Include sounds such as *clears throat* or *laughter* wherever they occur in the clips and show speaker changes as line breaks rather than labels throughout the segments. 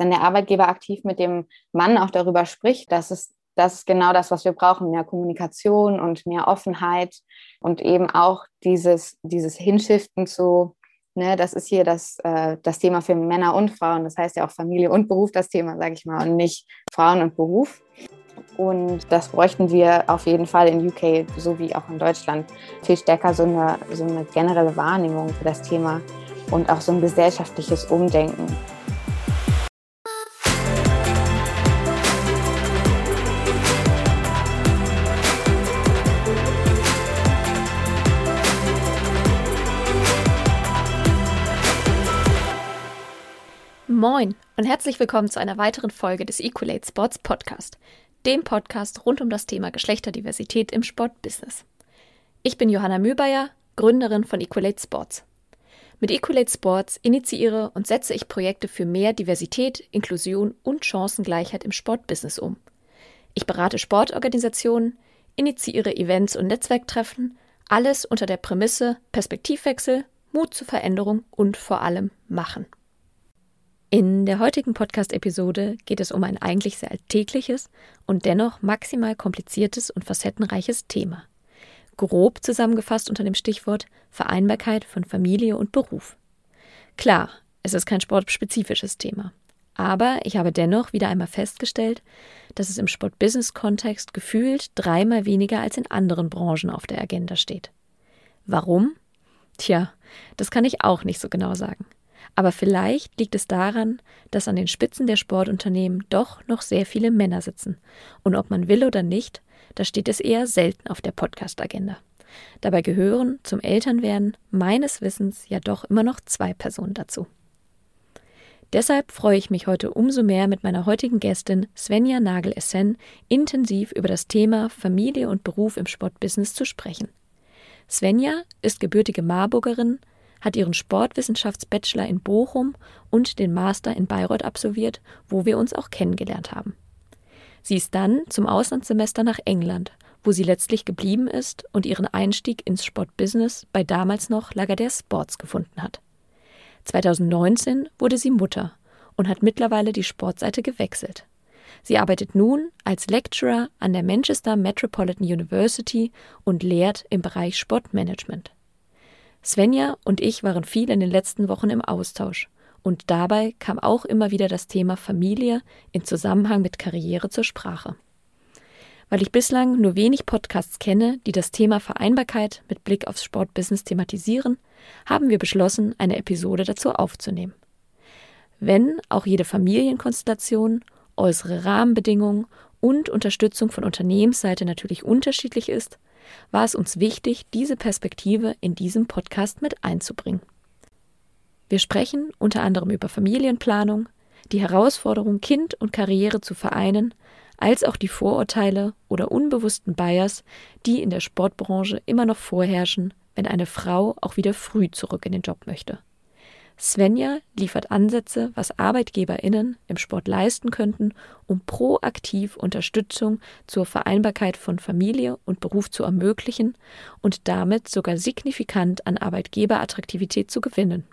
dann der Arbeitgeber aktiv mit dem Mann auch darüber spricht, dass es das ist genau das, was wir brauchen, mehr Kommunikation und mehr Offenheit und eben auch dieses, dieses Hinschiften zu, ne, das ist hier das, äh, das Thema für Männer und Frauen, das heißt ja auch Familie und Beruf das Thema, sage ich mal, und nicht Frauen und Beruf. Und das bräuchten wir auf jeden Fall in UK sowie auch in Deutschland viel stärker so eine, so eine generelle Wahrnehmung für das Thema und auch so ein gesellschaftliches Umdenken.
Und herzlich willkommen zu einer weiteren Folge des Equalate Sports Podcast, dem Podcast rund um das Thema Geschlechterdiversität im Sportbusiness. Ich bin Johanna Mühlbayer, Gründerin von Equalate Sports. Mit Equalate Sports initiiere und setze ich Projekte für mehr Diversität, Inklusion und Chancengleichheit im Sportbusiness um. Ich berate Sportorganisationen, initiiere Events und Netzwerktreffen, alles unter der Prämisse Perspektivwechsel, Mut zur Veränderung und vor allem Machen. In der heutigen Podcast-Episode geht es um ein eigentlich sehr alltägliches und dennoch maximal kompliziertes und facettenreiches Thema. Grob zusammengefasst unter dem Stichwort Vereinbarkeit von Familie und Beruf. Klar, es ist kein sportspezifisches Thema. Aber ich habe dennoch wieder einmal festgestellt, dass es im Sport-Business-Kontext gefühlt dreimal weniger als in anderen Branchen auf der Agenda steht. Warum? Tja, das kann ich auch nicht so genau sagen. Aber vielleicht liegt es daran, dass an den Spitzen der Sportunternehmen doch noch sehr viele Männer sitzen. Und ob man will oder nicht, da steht es eher selten auf der Podcast-Agenda. Dabei gehören zum Elternwerden meines Wissens ja doch immer noch zwei Personen dazu. Deshalb freue ich mich heute umso mehr mit meiner heutigen Gästin Svenja Nagel-Essen intensiv über das Thema Familie und Beruf im Sportbusiness zu sprechen. Svenja ist gebürtige Marburgerin, hat ihren Sportwissenschaftsbachelor in Bochum und den Master in Bayreuth absolviert, wo wir uns auch kennengelernt haben. Sie ist dann zum Auslandssemester nach England, wo sie letztlich geblieben ist und ihren Einstieg ins Sportbusiness bei damals noch Lagardère Sports gefunden hat. 2019 wurde sie Mutter und hat mittlerweile die Sportseite gewechselt. Sie arbeitet nun als Lecturer an der Manchester Metropolitan University und lehrt im Bereich Sportmanagement. Svenja und ich waren viel in den letzten Wochen im Austausch. Und dabei kam auch immer wieder das Thema Familie in Zusammenhang mit Karriere zur Sprache. Weil ich bislang nur wenig Podcasts kenne, die das Thema Vereinbarkeit mit Blick aufs Sportbusiness thematisieren, haben wir beschlossen, eine Episode dazu aufzunehmen. Wenn auch jede Familienkonstellation, äußere Rahmenbedingungen und Unterstützung von Unternehmensseite natürlich unterschiedlich ist, war es uns wichtig, diese Perspektive in diesem Podcast mit einzubringen. Wir sprechen unter anderem über Familienplanung, die Herausforderung, Kind und Karriere zu vereinen, als auch die Vorurteile oder unbewussten Bias, die in der Sportbranche immer noch vorherrschen, wenn eine Frau auch wieder früh zurück in den Job möchte. Svenja liefert Ansätze, was ArbeitgeberInnen im Sport leisten könnten, um proaktiv Unterstützung zur Vereinbarkeit von Familie und Beruf zu ermöglichen und damit sogar signifikant an Arbeitgeberattraktivität zu gewinnen.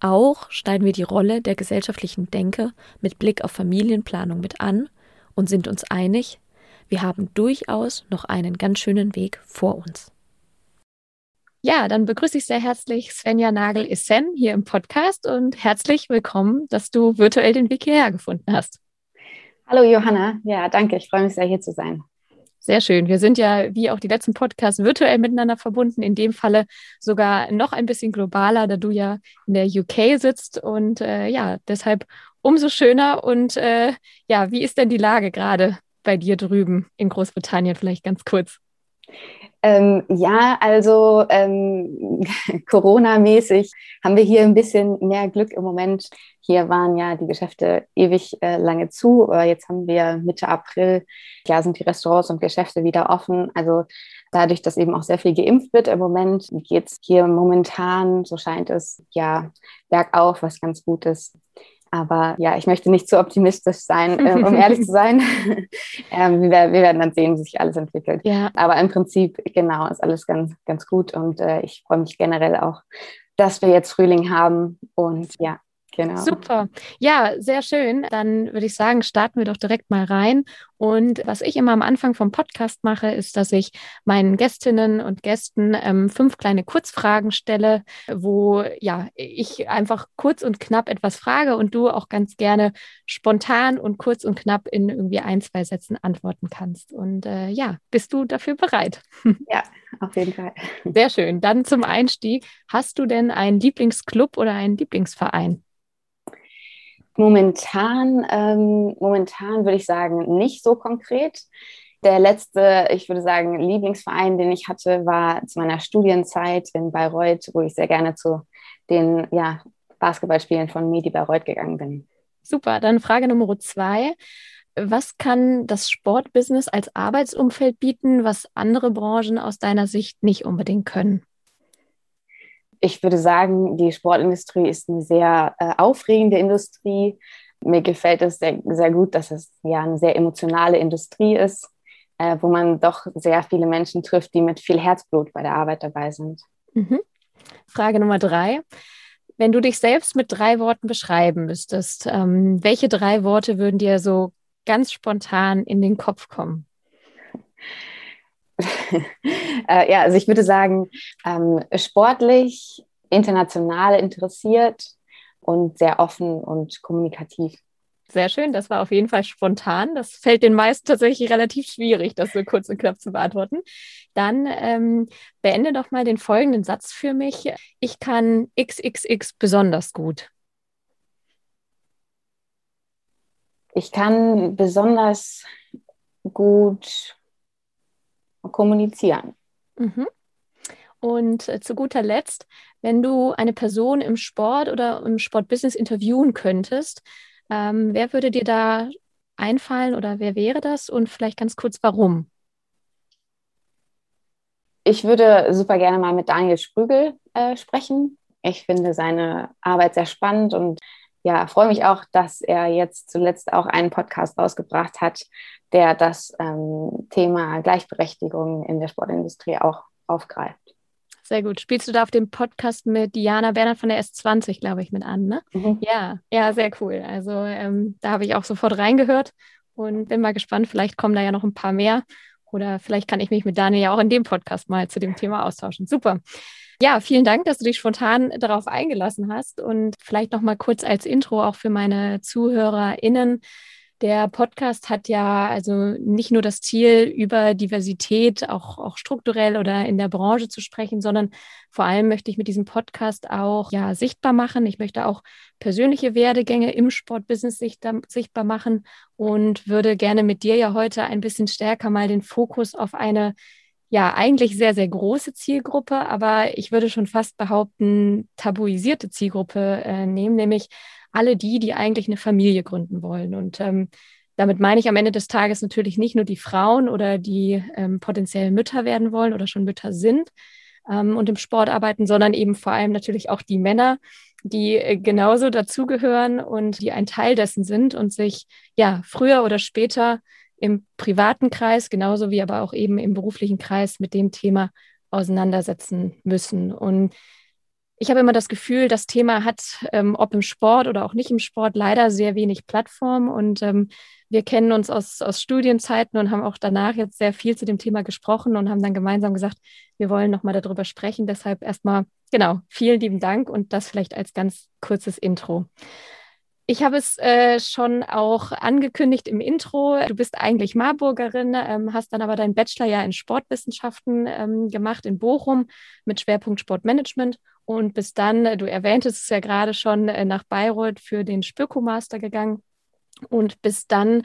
Auch schneiden wir die Rolle der gesellschaftlichen Denke mit Blick auf Familienplanung mit an und sind uns einig, wir haben durchaus noch einen ganz schönen Weg vor uns. Ja, dann begrüße ich sehr herzlich Svenja Nagel-Essen hier im Podcast und herzlich willkommen, dass du virtuell den Weg hierher gefunden hast.
Hallo Johanna, ja, danke, ich freue mich sehr hier zu sein.
Sehr schön. Wir sind ja, wie auch die letzten Podcasts, virtuell miteinander verbunden. In dem Falle sogar noch ein bisschen globaler, da du ja in der UK sitzt. Und äh, ja, deshalb umso schöner. Und äh, ja, wie ist denn die Lage gerade bei dir drüben in Großbritannien? Vielleicht ganz kurz.
Ähm, ja, also ähm, *laughs* Corona-mäßig haben wir hier ein bisschen mehr Glück im Moment. Hier waren ja die Geschäfte ewig äh, lange zu. Aber jetzt haben wir Mitte April, ja, sind die Restaurants und Geschäfte wieder offen. Also dadurch, dass eben auch sehr viel geimpft wird im Moment, geht es hier momentan, so scheint es, ja, bergauf, was ganz gut ist. Aber ja, ich möchte nicht zu optimistisch sein, äh, um ehrlich zu sein. *laughs* ähm, wir, wir, werden dann sehen, wie sich alles entwickelt. Ja. Aber im Prinzip, genau, ist alles ganz, ganz gut. Und äh, ich freue mich generell auch, dass wir jetzt Frühling haben. Und ja,
Genau. Super. Ja, sehr schön. Dann würde ich sagen, starten wir doch direkt mal rein. Und was ich immer am Anfang vom Podcast mache, ist, dass ich meinen Gästinnen und Gästen ähm, fünf kleine Kurzfragen stelle, wo ja ich einfach kurz und knapp etwas frage und du auch ganz gerne spontan und kurz und knapp in irgendwie ein, zwei Sätzen antworten kannst. Und äh, ja, bist du dafür bereit? *laughs*
Ja, auf jeden Fall.
Sehr schön. Dann zum Einstieg. Hast du denn einen Lieblingsclub oder einen Lieblingsverein?
Momentan, ähm, momentan würde ich sagen, nicht so konkret. Der letzte, ich würde sagen, Lieblingsverein, den ich hatte, war zu meiner Studienzeit in Bayreuth, wo ich sehr gerne zu den ja, Basketballspielen von Medi Bayreuth gegangen bin.
Super, dann Frage Nummer zwei. Was kann das Sportbusiness als Arbeitsumfeld bieten, was andere Branchen aus deiner Sicht nicht unbedingt können?
Ich würde sagen, die Sportindustrie ist eine sehr äh, aufregende Industrie. Mir gefällt es sehr, sehr gut, dass es ja eine sehr emotionale Industrie ist, äh, wo man doch sehr viele Menschen trifft, die mit viel Herzblut bei der Arbeit dabei sind.
Mhm. Frage Nummer drei. Wenn du dich selbst mit drei Worten beschreiben müsstest, ähm, welche drei Worte würden dir so ganz spontan in den Kopf kommen? *laughs*
äh, ja, also ich würde sagen, ähm, sportlich, international interessiert und sehr offen und kommunikativ.
Sehr schön, das war auf jeden Fall spontan. Das fällt den meisten tatsächlich relativ schwierig, das so kurz und knapp zu beantworten. Dann ähm, beende doch mal den folgenden Satz für mich. Ich kann XXX besonders gut.
Ich kann besonders gut kommunizieren.
Mhm. Und äh, zu guter Letzt, wenn du eine Person im Sport oder im Sportbusiness interviewen könntest, ähm, wer würde dir da einfallen oder wer wäre das und vielleicht ganz kurz warum?
Ich würde super gerne mal mit Daniel Sprügel äh, sprechen. Ich finde seine Arbeit sehr spannend und ja, freue mich auch, dass er jetzt zuletzt auch einen Podcast rausgebracht hat, der das ähm, Thema Gleichberechtigung in der Sportindustrie auch aufgreift.
Sehr gut. Spielst du da auf dem Podcast mit Diana Bernhard von der S20, glaube ich, mit an, ne? Mhm. Ja, ja, sehr cool. Also ähm, da habe ich auch sofort reingehört und bin mal gespannt, vielleicht kommen da ja noch ein paar mehr. Oder vielleicht kann ich mich mit Daniel ja auch in dem Podcast mal zu dem Thema austauschen. Super. Ja, vielen Dank, dass du dich spontan darauf eingelassen hast und vielleicht noch mal kurz als Intro auch für meine ZuhörerInnen. Der Podcast hat ja also nicht nur das Ziel, über Diversität auch, auch strukturell oder in der Branche zu sprechen, sondern vor allem möchte ich mit diesem Podcast auch ja, sichtbar machen. Ich möchte auch persönliche Werdegänge im Sportbusiness sichtbar machen und würde gerne mit dir ja heute ein bisschen stärker mal den Fokus auf eine ja eigentlich sehr, sehr große Zielgruppe, aber ich würde schon fast behaupten, tabuisierte Zielgruppe äh, nehmen, nämlich alle die, die eigentlich eine Familie gründen wollen. Und ähm, damit meine ich am Ende des Tages natürlich nicht nur die Frauen oder die ähm, potenziell Mütter werden wollen oder schon Mütter sind ähm, und im Sport arbeiten, sondern eben vor allem natürlich auch die Männer, die äh, genauso dazugehören und die ein Teil dessen sind und sich ja früher oder später im privaten Kreis, genauso wie aber auch eben im beruflichen Kreis mit dem Thema auseinandersetzen müssen. Und ich habe immer das Gefühl, das Thema hat, ähm, ob im Sport oder auch nicht im Sport, leider sehr wenig Plattform. Und ähm, wir kennen uns aus, aus Studienzeiten und haben auch danach jetzt sehr viel zu dem Thema gesprochen und haben dann gemeinsam gesagt, wir wollen nochmal darüber sprechen. Deshalb erstmal, genau, vielen lieben Dank und das vielleicht als ganz kurzes Intro. Ich habe es äh, schon auch angekündigt im Intro. Du bist eigentlich Marburgerin, ähm, hast dann aber deinen Bachelor ja in Sportwissenschaften ähm, gemacht in Bochum mit Schwerpunkt Sportmanagement und bist dann, äh, du erwähntest es ja gerade schon, äh, nach Bayreuth für den Spöko-Master gegangen und bist dann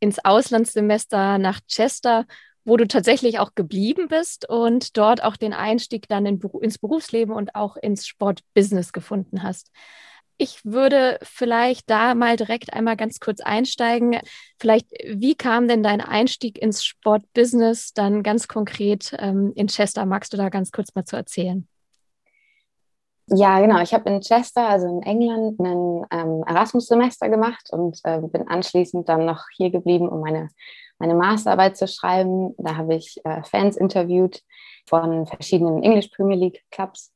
ins Auslandssemester nach Chester, wo du tatsächlich auch geblieben bist und dort auch den Einstieg dann in, ins Berufsleben und auch ins Sportbusiness gefunden hast. Ich würde vielleicht da mal direkt einmal ganz kurz einsteigen. Vielleicht, wie kam denn dein Einstieg ins Sportbusiness dann ganz konkret ähm, in Chester? Magst du da ganz kurz mal zu erzählen?
Ja, genau. Ich habe in Chester, also in England, ein ähm, Erasmus-Semester gemacht und äh, bin anschließend dann noch hier geblieben, um meine, meine Masterarbeit zu schreiben. Da habe ich äh, Fans interviewt von verschiedenen English Premier League Clubs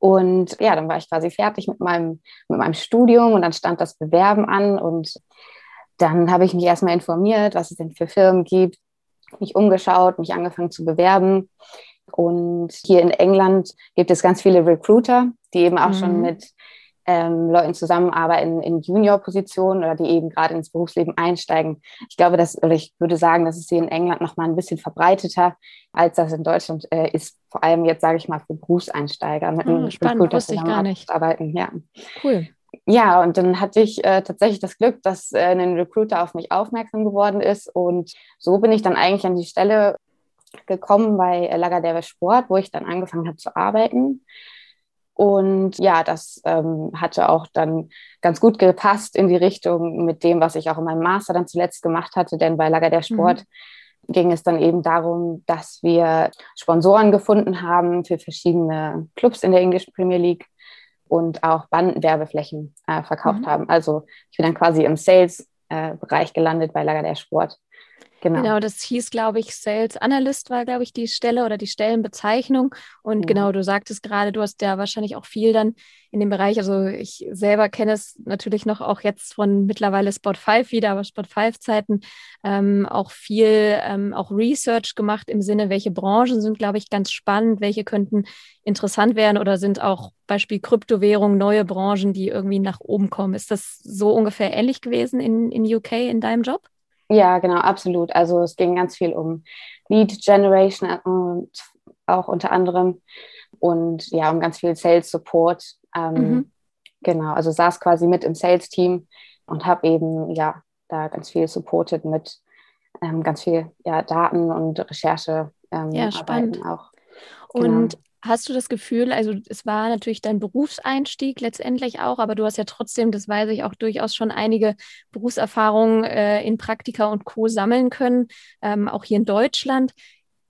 Und ja, dann war ich quasi fertig mit meinem, mit meinem Studium und dann stand das Bewerben an und dann habe ich mich erstmal informiert, was es denn für Firmen gibt, mich umgeschaut, mich angefangen zu bewerben. Und hier in England gibt es ganz viele Recruiter, die eben auch mhm. schon mit ähm, Leuten zusammenarbeiten in Junior-Positionen oder die eben gerade ins Berufsleben einsteigen. Ich glaube, dass, oder ich würde sagen, dass es hier in England noch mal ein bisschen verbreiteter, als das in Deutschland äh, ist. Vor allem jetzt, sage ich mal, für Berufseinsteiger
mit einem hm, Spannend, Recruiter wusste ich gar nicht.
Arbeiten. Ja.
Cool.
Ja, und dann hatte ich äh, tatsächlich das Glück, dass äh, ein Recruiter auf mich aufmerksam geworden ist. Und so bin ich dann eigentlich an die Stelle gekommen bei Lagardère Sport, wo ich dann angefangen habe zu arbeiten. Und ja, das ähm, hatte auch dann ganz gut gepasst in die Richtung mit dem, was ich auch in meinem Master dann zuletzt gemacht hatte. Denn bei Lager der Sport mhm. ging es dann eben darum, dass wir Sponsoren gefunden haben für verschiedene Clubs in der English Premier League und auch Bandenwerbeflächen äh, verkauft mhm. haben. Also ich bin dann quasi im Sales-Bereich äh, gelandet bei Lager der Sport.
Genau. genau, das hieß, glaube ich, Sales Analyst war, glaube ich, die Stelle oder die Stellenbezeichnung. Und ja. genau, du sagtest gerade, du hast ja wahrscheinlich auch viel dann in dem Bereich. Also ich selber kenne es natürlich noch auch jetzt von mittlerweile Spot 5 wieder, aber Spot 5 Zeiten ähm, auch viel ähm, auch Research gemacht im Sinne, welche Branchen sind, glaube ich, ganz spannend, welche könnten interessant werden oder sind auch Beispiel Kryptowährung, neue Branchen, die irgendwie nach oben kommen. Ist das so ungefähr ähnlich gewesen in, in UK in deinem Job?
Ja, genau, absolut. Also es ging ganz viel um Lead Generation und auch unter anderem und ja, um ganz viel Sales Support. Ähm, mhm. Genau, also saß quasi mit im Sales-Team und habe eben ja da ganz viel supported mit ähm, ganz viel ja, Daten und Recherche.
Ähm, ja, spannend. Auch. Genau. Und Hast du das Gefühl, also es war natürlich dein Berufseinstieg letztendlich auch, aber du hast ja trotzdem, das weiß ich auch durchaus schon einige Berufserfahrungen äh, in Praktika und Co. sammeln können, ähm, auch hier in Deutschland.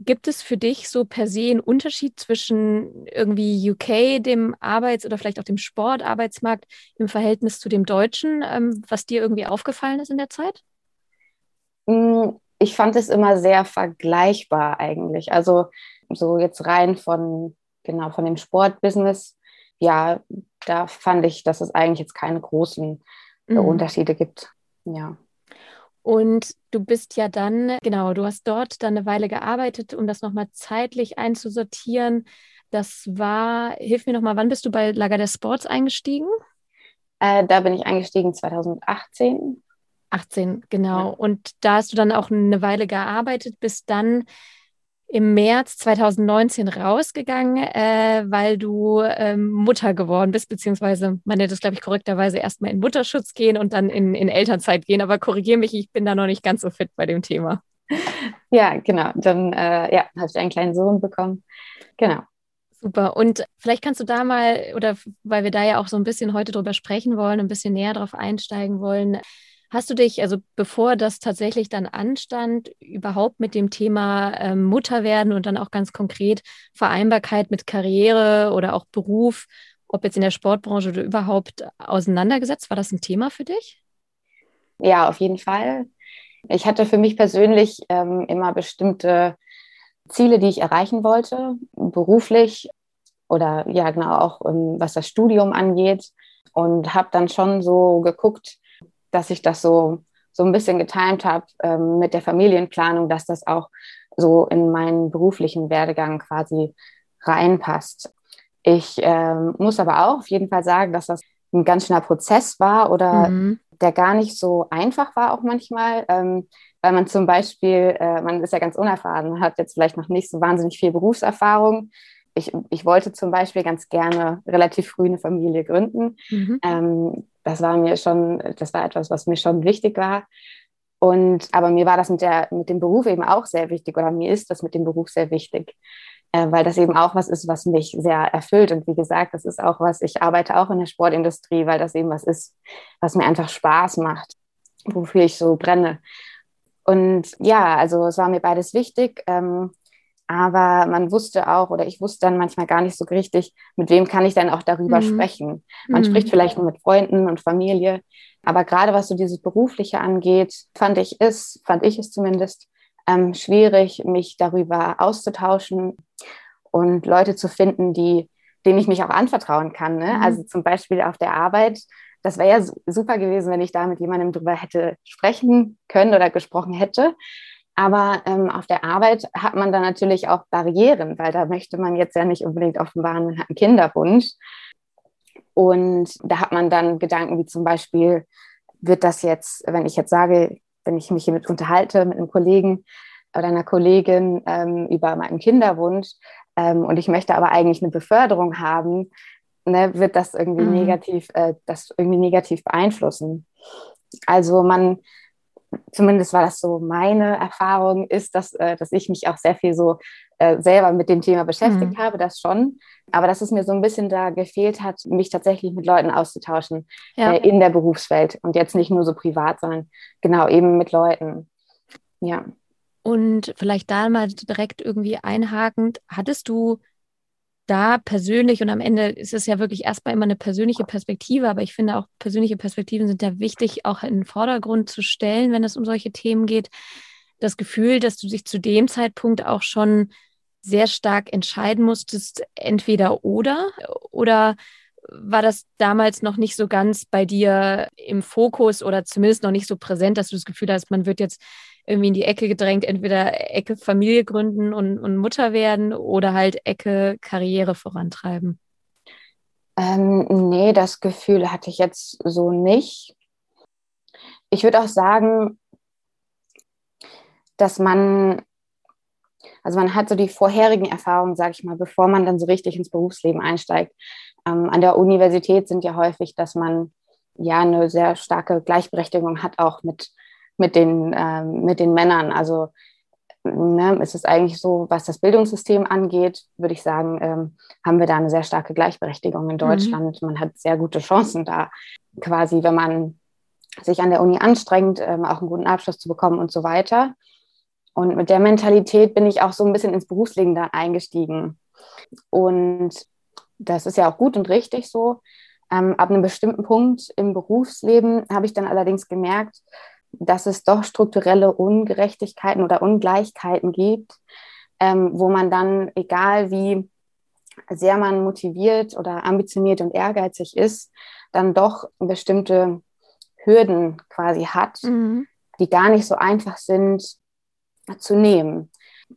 Gibt es für dich so per se einen Unterschied zwischen irgendwie UK, dem Arbeits- oder vielleicht auch dem Sportarbeitsmarkt im Verhältnis zu dem Deutschen, ähm, was dir irgendwie aufgefallen ist in der Zeit?
Hm, ich fand es immer sehr vergleichbar eigentlich. Also so jetzt rein von genau, von dem Sportbusiness, ja, da fand ich, dass es eigentlich jetzt keine großen äh, mhm. Unterschiede gibt. Ja.
Und du bist ja dann, genau, du hast dort dann eine Weile gearbeitet, um das nochmal zeitlich einzusortieren. Das war, hilf mir nochmal, wann bist du bei Lager der Sports eingestiegen?
Äh, da bin ich eingestiegen 2018.
18, genau. Ja. Und da hast du dann auch eine Weile gearbeitet, bis dann im März 2019 rausgegangen, äh, weil du ähm, Mutter geworden bist, beziehungsweise man nennt es, glaube ich, korrekterweise erstmal in Mutterschutz gehen und dann in, in Elternzeit gehen. Aber korrigiere mich, ich bin da noch nicht ganz so fit bei dem Thema. *laughs*
Ja, genau. Dann äh, ja, habe ich einen kleinen Sohn bekommen. Genau.
Super. Und vielleicht kannst du da mal, oder weil wir da ja auch so ein bisschen heute drüber sprechen wollen, ein bisschen näher drauf einsteigen wollen, Hast du dich, also bevor das tatsächlich dann anstand, überhaupt mit dem Thema ähm, Mutter werden und dann auch ganz konkret Vereinbarkeit mit Karriere oder auch Beruf, ob jetzt in der Sportbranche oder überhaupt auseinandergesetzt? War das ein Thema für dich?
Ja, auf jeden Fall. Ich hatte für mich persönlich ähm, immer bestimmte Ziele, die ich erreichen wollte, beruflich oder ja genau auch ähm, was das Studium angeht und habe dann schon so geguckt, dass ich das so, so ein bisschen getimt habe ähm, mit der Familienplanung, dass das auch so in meinen beruflichen Werdegang quasi reinpasst. Ich ähm, muss aber auch auf jeden Fall sagen, dass das ein ganz schöner Prozess war oder mhm. der gar nicht so einfach war auch manchmal, ähm, weil man zum Beispiel, äh, man ist ja ganz unerfahren, hat jetzt vielleicht noch nicht so wahnsinnig viel Berufserfahrung. Ich, ich wollte zum Beispiel ganz gerne relativ früh eine Familie gründen. Mhm. Ähm, das war mir schon, das war etwas, was mir schon wichtig war. Und aber mir war das mit, der, mit dem Beruf eben auch sehr wichtig oder mir ist das mit dem Beruf sehr wichtig, äh, weil das eben auch was ist, was mich sehr erfüllt. Und wie gesagt, das ist auch was, ich arbeite auch in der Sportindustrie, weil das eben was ist, was mir einfach Spaß macht, wofür ich so brenne. Und ja, also es war mir beides wichtig. Ähm, aber man wusste auch, oder ich wusste dann manchmal gar nicht so richtig, mit wem kann ich dann auch darüber mhm. sprechen. Man mhm. spricht vielleicht nur mit Freunden und Familie, aber gerade was so dieses Berufliche angeht, fand ich es, fand ich es zumindest, ähm, schwierig, mich darüber auszutauschen und Leute zu finden, die dem ich mich auch anvertrauen kann. Ne? Mhm. Also zum Beispiel auf der Arbeit. Das wäre ja super gewesen, wenn ich da mit jemandem drüber hätte sprechen können oder gesprochen hätte. Aber ähm, auf der Arbeit hat man dann natürlich auch Barrieren, weil da möchte man jetzt ja nicht unbedingt offenbaren, man hat einen Kinderwunsch. Und da hat man dann Gedanken wie zum Beispiel, wird das jetzt, wenn ich jetzt sage, wenn ich mich hiermit unterhalte mit einem Kollegen oder einer Kollegin ähm, über meinen Kinderwunsch ähm, und ich möchte aber eigentlich eine Beförderung haben, ne, wird das irgendwie mhm. negativ, äh, das irgendwie negativ beeinflussen. Also man, zumindest war das so meine Erfahrung, ist, dass, äh, dass ich mich auch sehr viel so äh, selber mit dem Thema beschäftigt mhm. habe, das schon. Aber dass es mir so ein bisschen da gefehlt hat, mich tatsächlich mit Leuten auszutauschen ja. äh, in der Berufswelt und jetzt nicht nur so privat, sondern genau eben mit Leuten. Ja.
Und vielleicht da mal direkt irgendwie einhakend, hattest du da persönlich und am Ende ist es ja wirklich erstmal immer eine persönliche Perspektive, aber ich finde auch persönliche Perspektiven sind ja wichtig, auch in den Vordergrund zu stellen, wenn es um solche Themen geht. Das Gefühl, dass du dich zu dem Zeitpunkt auch schon sehr stark entscheiden musstest, entweder oder oder war das damals noch nicht so ganz bei dir im Fokus oder zumindest noch nicht so präsent, dass du das Gefühl hast, man wird jetzt irgendwie in die Ecke gedrängt, entweder Ecke Familie gründen und, und Mutter werden oder halt Ecke Karriere vorantreiben?
Ähm, nee, das Gefühl hatte ich jetzt so nicht. Ich würde auch sagen, dass man, also man hat so die vorherigen Erfahrungen, sage ich mal, bevor man dann so richtig ins Berufsleben einsteigt. Ähm, an der Universität sind ja häufig, dass man ja eine sehr starke Gleichberechtigung hat, auch mit mit den, ähm, mit den Männern. Also ne, es ist eigentlich so, was das Bildungssystem angeht, würde ich sagen, ähm, haben wir da eine sehr starke Gleichberechtigung in mhm. Deutschland. Mhm. Man hat sehr gute Chancen da, quasi, wenn man sich an der Uni anstrengt, ähm, auch einen guten Abschluss zu bekommen und so weiter. Und mit der Mentalität bin ich auch so ein bisschen ins Berufsleben dann eingestiegen. Und das ist ja auch gut und richtig so. Ähm, ab einem bestimmten Punkt im Berufsleben habe ich dann allerdings gemerkt, dass es doch strukturelle Ungerechtigkeiten oder Ungleichheiten gibt, ähm, wo man dann, egal wie sehr man motiviert oder ambitioniert und ehrgeizig ist, dann doch bestimmte Hürden quasi hat, mhm. die gar nicht so einfach sind zu nehmen.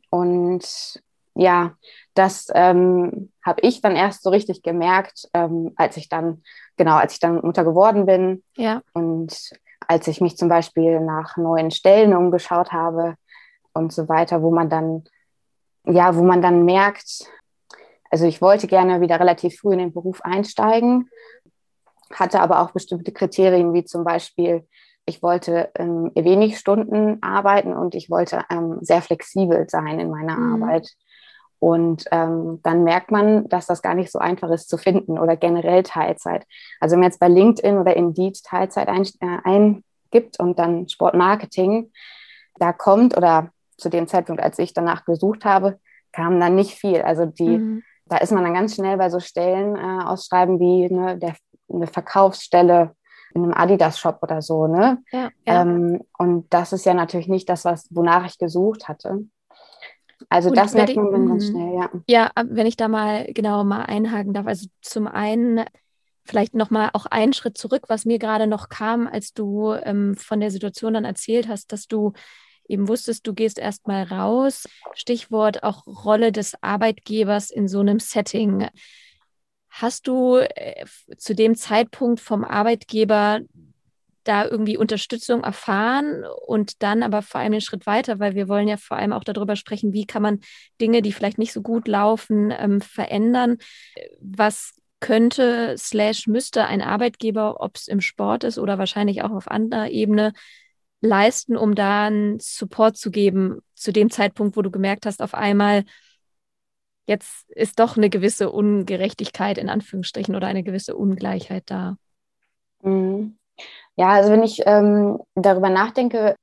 Und ja, das ähm, habe ich dann erst so richtig gemerkt, ähm, als ich dann, genau, als ich dann Mutter geworden bin. Ja. Und als ich mich zum Beispiel nach neuen Stellen umgeschaut habe und so weiter, wo man dann, ja, wo man dann merkt, also ich wollte gerne wieder relativ früh in den Beruf einsteigen, hatte aber auch bestimmte Kriterien, wie zum Beispiel, ich wollte ähm, wenig Stunden arbeiten und ich wollte ähm, sehr flexibel sein in meiner mhm. Arbeit. Und ähm, dann merkt man, dass das gar nicht so einfach ist zu finden oder generell Teilzeit. Also wenn man jetzt bei LinkedIn oder Indeed Teilzeit ein, äh, eingibt und dann Sportmarketing, da kommt oder zu dem Zeitpunkt, als ich danach gesucht habe, kam dann nicht viel. Also die, mhm. da ist man dann ganz schnell bei so Stellen äh, ausschreiben wie ne, der, eine Verkaufsstelle in einem Adidas-Shop oder so. Ne? Ja, ja. Ähm, und das ist ja natürlich nicht das, was, wonach ich gesucht hatte. Also und das merkt man dann ganz mhm. schnell, ja.
Ja, wenn ich da mal genau mal einhaken darf. Also zum einen vielleicht nochmal auch einen Schritt zurück, was mir gerade noch kam, als du ähm, von der Situation dann erzählt hast, dass du eben wusstest, du gehst erstmal raus. Stichwort auch Rolle des Arbeitgebers in so einem Setting. Hast du äh, zu dem Zeitpunkt vom Arbeitgeber da irgendwie Unterstützung erfahren und dann aber vor allem den Schritt weiter, weil wir wollen ja vor allem auch darüber sprechen, wie kann man Dinge, die vielleicht nicht so gut laufen, ähm, verändern. Was könnte slash müsste ein Arbeitgeber, ob es im Sport ist oder wahrscheinlich auch auf anderer Ebene, leisten, um da einen Support zu geben zu dem Zeitpunkt, wo du gemerkt hast, auf einmal, jetzt ist doch eine gewisse Ungerechtigkeit in Anführungsstrichen oder eine gewisse Ungleichheit da.
Mhm. Ja, also wenn ich ähm, darüber nachdenke,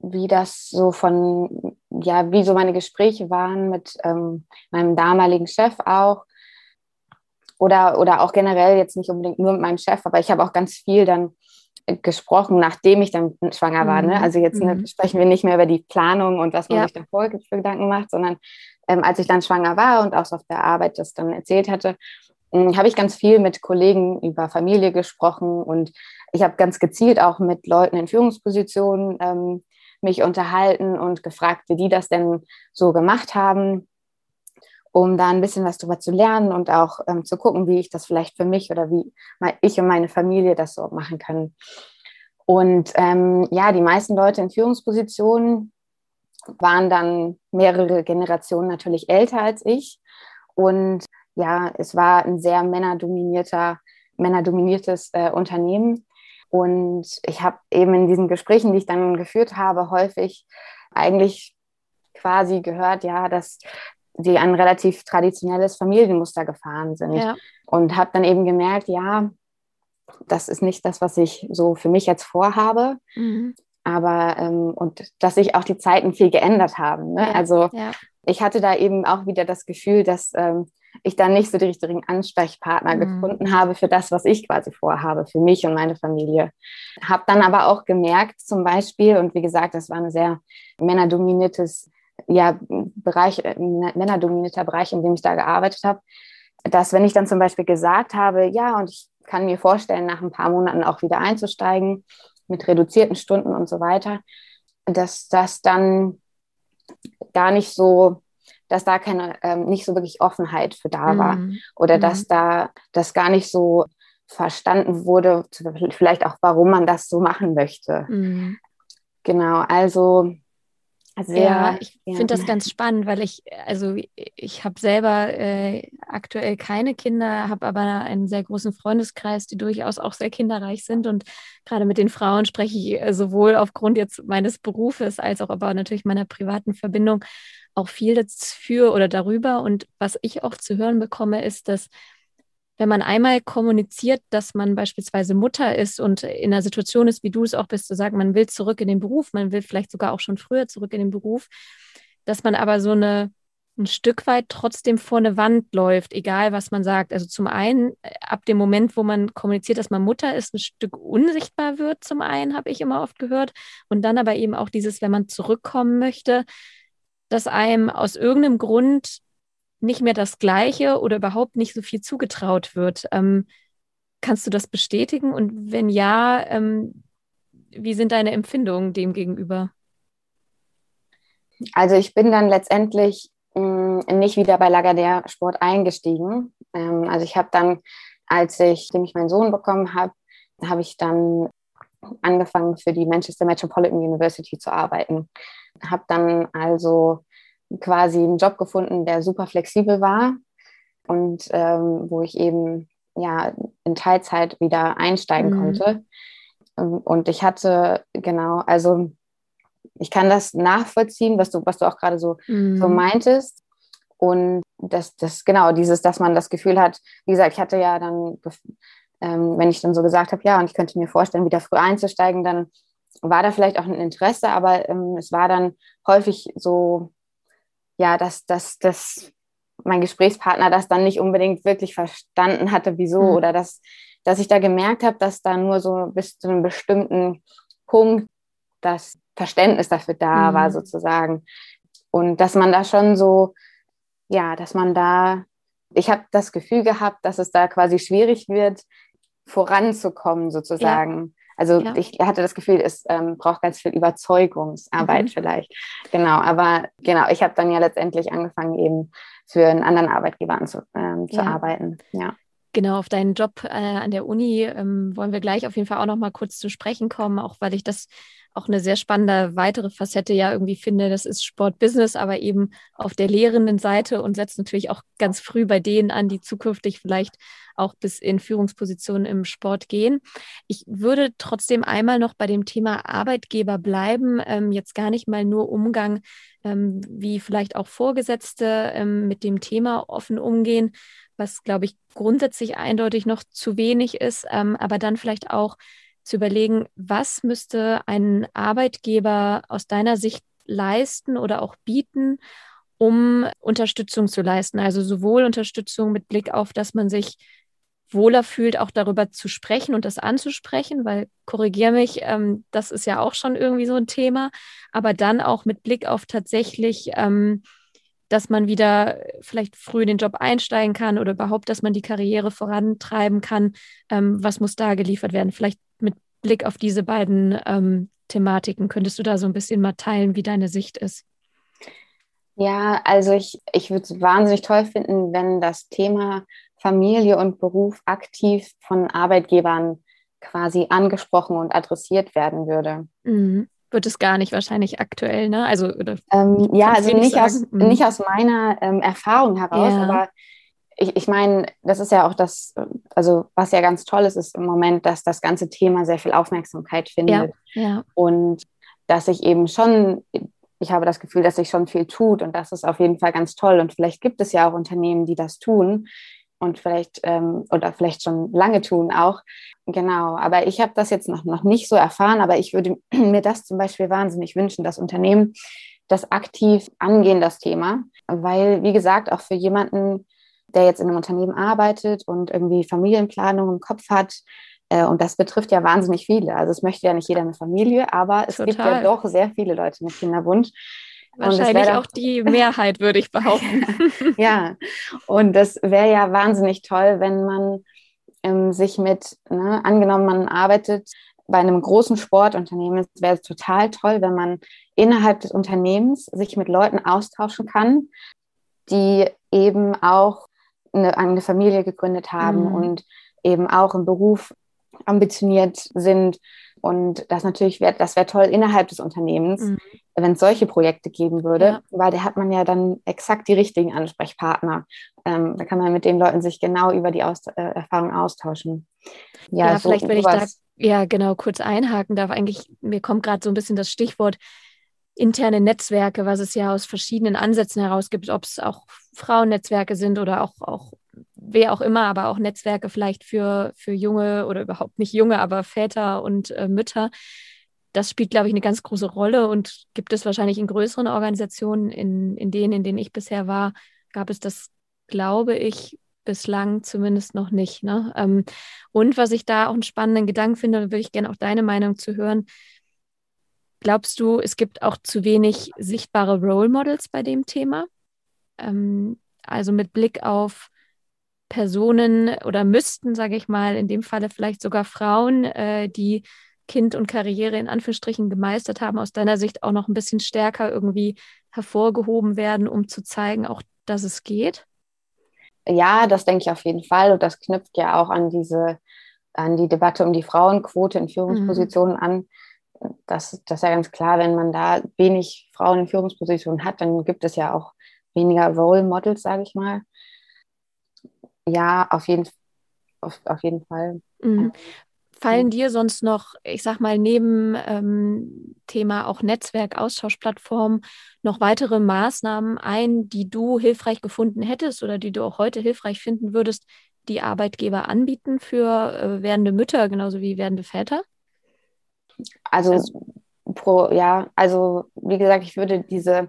wie das so von, ja, wie so meine Gespräche waren mit ähm, meinem damaligen Chef auch, oder, oder auch generell jetzt nicht unbedingt nur mit meinem Chef, aber ich habe auch ganz viel dann gesprochen, nachdem ich dann schwanger war. Ne? Mhm. Also jetzt ne, mhm. sprechen wir nicht mehr über die Planung und was man ja. sich davor für Gedanken macht, sondern ähm, als ich dann schwanger war und auch auf der Arbeit das dann erzählt hatte, ähm, habe ich ganz viel mit Kollegen über Familie gesprochen und ich habe ganz gezielt auch mit Leuten in Führungspositionen ähm, mich unterhalten und gefragt, wie die das denn so gemacht haben, um da ein bisschen was drüber zu lernen und auch ähm, zu gucken, wie ich das vielleicht für mich oder wie ich und meine Familie das so machen können. Und ähm, ja, die meisten Leute in Führungspositionen waren dann mehrere Generationen natürlich älter als ich. Und ja, es war ein sehr männerdominierter, männerdominiertes äh, Unternehmen. Und ich habe eben in diesen Gesprächen, die ich dann geführt habe, häufig eigentlich quasi gehört, ja, dass die ein relativ traditionelles Familienmuster gefahren sind. Ja. Und habe dann eben gemerkt, ja, das ist nicht das, was ich so für mich jetzt vorhabe. Mhm. Aber ähm, und dass sich auch die Zeiten viel geändert haben. Ne? Ja, also ja. ich hatte da eben auch wieder das Gefühl, dass ähm, ich dann nicht so die richtigen Ansprechpartner mhm. gefunden habe für das, was ich quasi vorhabe, für mich und meine Familie. Habe dann aber auch gemerkt, zum Beispiel, und wie gesagt, das war ein sehr männerdominiertes ja, Bereich, äh, männerdominierter Bereich, in dem ich da gearbeitet habe, dass wenn ich dann zum Beispiel gesagt habe, ja, und ich kann mir vorstellen, nach ein paar Monaten auch wieder einzusteigen mit reduzierten Stunden und so weiter, dass das dann gar nicht so dass da keine, ähm, nicht so wirklich Offenheit für da war mhm. oder mhm. dass da das gar nicht so verstanden wurde, vielleicht auch, warum man das so machen möchte. Mhm. Genau, also
sehr. Ja, ich ja. finde das ganz spannend, weil ich, also ich habe selber äh, aktuell keine Kinder, habe aber einen sehr großen Freundeskreis, die durchaus auch sehr kinderreich sind und gerade mit den Frauen spreche ich äh, sowohl aufgrund jetzt meines Berufes als auch aber natürlich meiner privaten Verbindung auch viel dafür oder darüber. Und was ich auch zu hören bekomme, ist, dass wenn man einmal kommuniziert, dass man beispielsweise Mutter ist und in einer Situation ist, wie du es auch bist, zu sagen, man will zurück in den Beruf, man will vielleicht sogar auch schon früher zurück in den Beruf, dass man aber so eine ein Stück weit trotzdem vor eine Wand läuft, egal was man sagt. Also zum einen, äh, ab dem Moment, wo man kommuniziert, dass man Mutter ist, ein Stück unsichtbar wird, zum einen, habe ich immer oft gehört. Und dann aber eben auch dieses, wenn man zurückkommen möchte, dass einem aus irgendeinem Grund nicht mehr das Gleiche oder überhaupt nicht so viel zugetraut wird. Ähm, kannst du das bestätigen? Und wenn ja, ähm, wie sind deine Empfindungen dem gegenüber?
Also ich bin dann letztendlich mh, mm, nicht wieder bei Lagardère Sport eingestiegen. Ähm, also ich habe dann, als ich, ich meinen Sohn bekommen habe, habe ich dann angefangen für die Manchester Metropolitan University zu arbeiten. Habe dann also quasi einen Job gefunden, der super flexibel war und ähm, wo ich eben ja in Teilzeit wieder einsteigen mhm. konnte. Ähm, und ich hatte genau, also ich kann das nachvollziehen, was du, was du auch gerade so, mhm. so meintest. Und das, das, genau, dieses, dass man das Gefühl hat, wie gesagt, ich hatte ja dann, ähm, wenn ich dann so gesagt habe, ja, und ich könnte mir vorstellen, wieder früh einzusteigen, dann war da vielleicht auch ein Interesse, aber ähm, es war dann häufig so, ja, dass, dass, dass mein Gesprächspartner das dann nicht unbedingt wirklich verstanden hatte, wieso, mhm. oder dass, dass ich da gemerkt habe, dass da nur so bis zu einem bestimmten Punkt das Verständnis dafür da mhm. war, sozusagen. Und dass man da schon so, ja, dass man da, ich habe das Gefühl gehabt, dass es da quasi schwierig wird, voranzukommen, sozusagen. Also ja. ich hatte das Gefühl, es ähm, braucht ganz viel Überzeugungsarbeit mhm. vielleicht. Genau, aber genau, ich habe dann ja letztendlich angefangen, eben für einen anderen Arbeitgeber anzu, ähm, zu ja. arbeiten. Ja.
Genau, auf deinen Job äh, an der Uni ähm, wollen wir gleich auf jeden Fall auch noch mal kurz zu sprechen kommen, auch weil ich das auch eine sehr spannende weitere Facette ja irgendwie finde. Das ist Sportbusiness, aber eben auf der lehrenden Seite und setzt natürlich auch ganz früh bei denen an, die zukünftig vielleicht auch bis in Führungspositionen im Sport gehen. Ich würde trotzdem einmal noch bei dem Thema Arbeitgeber bleiben, ähm, jetzt gar nicht mal nur Umgang, ähm, wie vielleicht auch Vorgesetzte ähm, mit dem Thema offen umgehen, was, glaube ich, grundsätzlich eindeutig noch zu wenig ist, ähm, aber dann vielleicht auch zu überlegen, was müsste ein Arbeitgeber aus deiner Sicht leisten oder auch bieten, um Unterstützung zu leisten. Also sowohl Unterstützung mit Blick auf, dass man sich wohler fühlt, auch darüber zu sprechen und das anzusprechen, weil korrigier mich, ähm, das ist ja auch schon irgendwie so ein Thema, aber dann auch mit Blick auf tatsächlich, ähm, dass man wieder vielleicht früh in den Job einsteigen kann oder überhaupt, dass man die Karriere vorantreiben kann. Ähm, was muss da geliefert werden? Vielleicht Blick auf diese beiden ähm, Thematiken, könntest du da so ein bisschen mal teilen, wie deine Sicht ist?
Ja, also ich, ich würde es wahnsinnig toll finden, wenn das Thema Familie und Beruf aktiv von Arbeitgebern quasi angesprochen und adressiert werden würde.
Mhm. Wird es gar nicht wahrscheinlich aktuell, ne? Also
ähm, ja, also nicht aus, mhm. nicht aus meiner ähm, Erfahrung heraus, ja. aber ich, ich meine, das ist ja auch das, also was ja ganz toll ist, ist im Moment, dass das ganze Thema sehr viel Aufmerksamkeit findet.
Ja, ja.
Und dass sich eben schon ich habe das Gefühl, dass sich schon viel tut und das ist auf jeden Fall ganz toll. Und vielleicht gibt es ja auch Unternehmen, die das tun und vielleicht ähm, oder vielleicht schon lange tun auch. Genau, aber ich habe das jetzt noch, noch nicht so erfahren, aber ich würde *clears throat* mir das zum Beispiel wahnsinnig wünschen, dass Unternehmen das aktiv angehen, das Thema, weil, wie gesagt, auch für jemanden, der jetzt in einem Unternehmen arbeitet und irgendwie Familienplanung im Kopf hat, äh, und das betrifft ja wahnsinnig viele. Also es möchte ja nicht jeder eine Familie, aber es Total. gibt ja doch sehr viele Leute mit Kinderwunsch.
Wahrscheinlich auch die Mehrheit, würde ich behaupten. *laughs*
ja, und das wäre ja wahnsinnig toll, wenn man ähm, sich mit, ne, angenommen, man arbeitet bei einem großen Sportunternehmen, es wäre total toll, wenn man innerhalb des Unternehmens sich mit Leuten austauschen kann, die eben auch eine, eine Familie gegründet haben mhm. und eben auch im Beruf ambitioniert sind. Und das natürlich wäre, das wäre toll innerhalb des Unternehmens, mhm. wenn es solche Projekte geben würde, ja. weil da hat man ja dann exakt die richtigen Ansprechpartner. Ähm, da kann man mit den Leuten sich genau über die Aus äh, Erfahrung austauschen.
Ja, ja so vielleicht, wenn ich da ja genau kurz einhaken darf, eigentlich, mir kommt gerade so ein bisschen das Stichwort interne Netzwerke, was es ja aus verschiedenen Ansätzen heraus gibt, ob es auch Frauennetzwerke sind oder auch, auch wer auch immer, aber auch Netzwerke vielleicht für, für junge oder überhaupt nicht junge, aber Väter und äh, Mütter. Das spielt, glaube ich, eine ganz große Rolle und gibt es wahrscheinlich in größeren Organisationen, in, in denen, in denen ich bisher war, gab es das, glaube ich, bislang zumindest noch nicht. Ne? Ähm, und was ich da auch einen spannenden Gedanken finde, würde ich gerne auch deine Meinung zu hören. Glaubst du, es gibt auch zu wenig sichtbare Role Models bei dem Thema? Ähm, also mit Blick auf Personen oder müssten, sage ich mal, in dem Falle vielleicht sogar Frauen, äh, die Kind und Karriere in Anführungsstrichen gemeistert haben, aus deiner Sicht auch noch ein bisschen stärker irgendwie hervorgehoben werden, um zu zeigen, auch dass es geht?
Ja, das denke ich auf jeden Fall. Und das knüpft ja auch an diese, an die Debatte um die Frauenquote in Führungspositionen mhm. an. Das, das ist ja ganz klar, wenn man da wenig Frauen in Führungspositionen hat, dann gibt es ja auch weniger Role Models, sage ich mal. Ja, auf jeden, auf, auf jeden Fall.
Mhm. Fallen dir sonst noch, ich sag mal, neben ähm, Thema auch Netzwerk, Austauschplattform noch weitere Maßnahmen ein, die du hilfreich gefunden hättest oder die du auch heute hilfreich finden würdest, die Arbeitgeber anbieten für äh, werdende Mütter genauso wie werdende Väter?
Also, also pro, ja, also wie gesagt, ich würde diese